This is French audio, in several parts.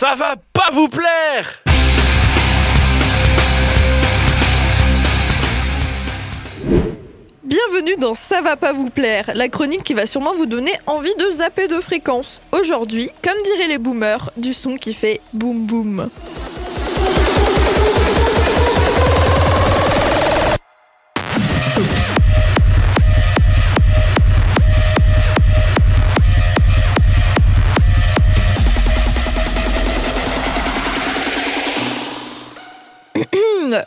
Ça va pas vous plaire Bienvenue dans Ça va pas vous plaire, la chronique qui va sûrement vous donner envie de zapper de fréquence. Aujourd'hui, comme diraient les boomers, du son qui fait boum boum.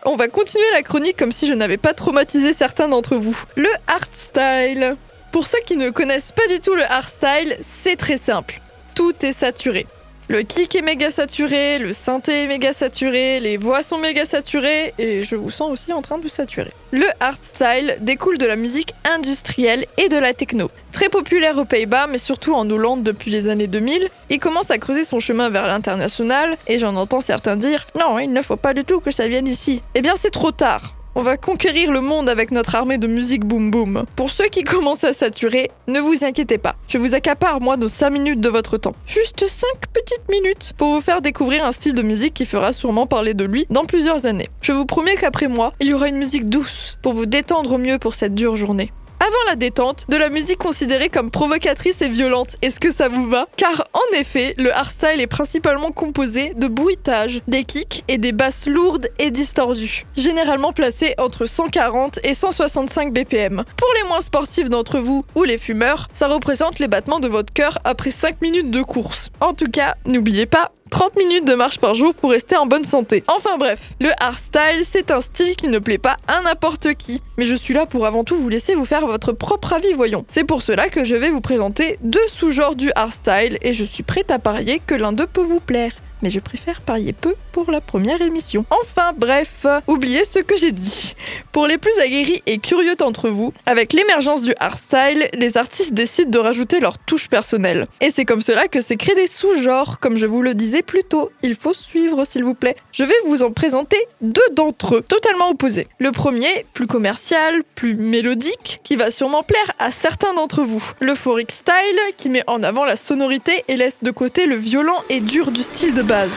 On va continuer la chronique comme si je n'avais pas traumatisé certains d'entre vous. Le hardstyle. Pour ceux qui ne connaissent pas du tout le hardstyle, c'est très simple. Tout est saturé. Le kick est méga saturé, le synthé est méga saturé, les voix sont méga saturées et je vous sens aussi en train de saturer. Le hardstyle découle de la musique industrielle et de la techno. Très populaire aux Pays-Bas, mais surtout en Hollande depuis les années 2000, il commence à creuser son chemin vers l'international et j'en entends certains dire Non, il ne faut pas du tout que ça vienne ici. Eh bien, c'est trop tard. On va conquérir le monde avec notre armée de musique boom boom. Pour ceux qui commencent à saturer, ne vous inquiétez pas. Je vous accapare moi nos 5 minutes de votre temps. Juste 5 petites minutes pour vous faire découvrir un style de musique qui fera sûrement parler de lui dans plusieurs années. Je vous promets qu'après moi, il y aura une musique douce pour vous détendre au mieux pour cette dure journée avant la détente, de la musique considérée comme provocatrice et violente. Est-ce que ça vous va? Car en effet, le hardstyle est principalement composé de bruitages, des kicks et des basses lourdes et distordues, généralement placées entre 140 et 165 BPM. Pour les moins sportifs d'entre vous ou les fumeurs, ça représente les battements de votre cœur après 5 minutes de course. En tout cas, n'oubliez pas, 30 minutes de marche par jour pour rester en bonne santé. Enfin bref, le hardstyle, c'est un style qui ne plaît pas à n'importe qui. Mais je suis là pour avant tout vous laisser vous faire votre propre avis, voyons. C'est pour cela que je vais vous présenter deux sous-genres du hardstyle et je suis prête à parier que l'un d'eux peut vous plaire mais je préfère parier peu pour la première émission. Enfin bref, oubliez ce que j'ai dit. Pour les plus aguerris et curieux d'entre vous, avec l'émergence du hardstyle, les artistes décident de rajouter leur touche personnelle. Et c'est comme cela que s'est créé des sous-genres, comme je vous le disais plus tôt. Il faut suivre s'il vous plaît. Je vais vous en présenter deux d'entre eux, totalement opposés. Le premier, plus commercial, plus mélodique, qui va sûrement plaire à certains d'entre vous. Le Phoric Style, qui met en avant la sonorité et laisse de côté le violent et dur du style de base.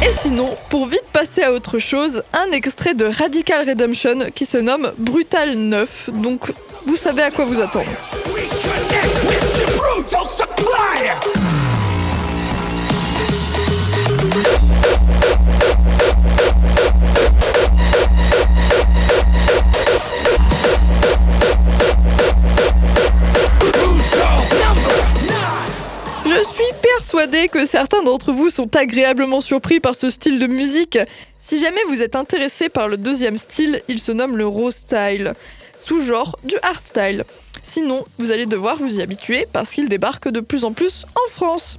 Et sinon, pour vite passer à autre chose, un extrait de Radical Redemption qui se nomme Brutal 9. Donc vous savez à quoi vous attendre. Je suis persuadée que certains d'entre vous sont agréablement surpris par ce style de musique. Si jamais vous êtes intéressé par le deuxième style, il se nomme le raw style, sous-genre du hardstyle. Sinon, vous allez devoir vous y habituer parce qu'il débarque de plus en plus en France.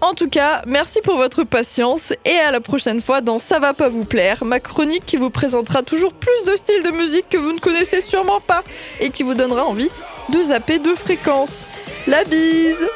En tout cas, merci pour votre patience et à la prochaine fois dans Ça va pas vous plaire, ma chronique qui vous présentera toujours plus de styles de musique que vous ne connaissez sûrement pas et qui vous donnera envie de zapper de fréquences. La bise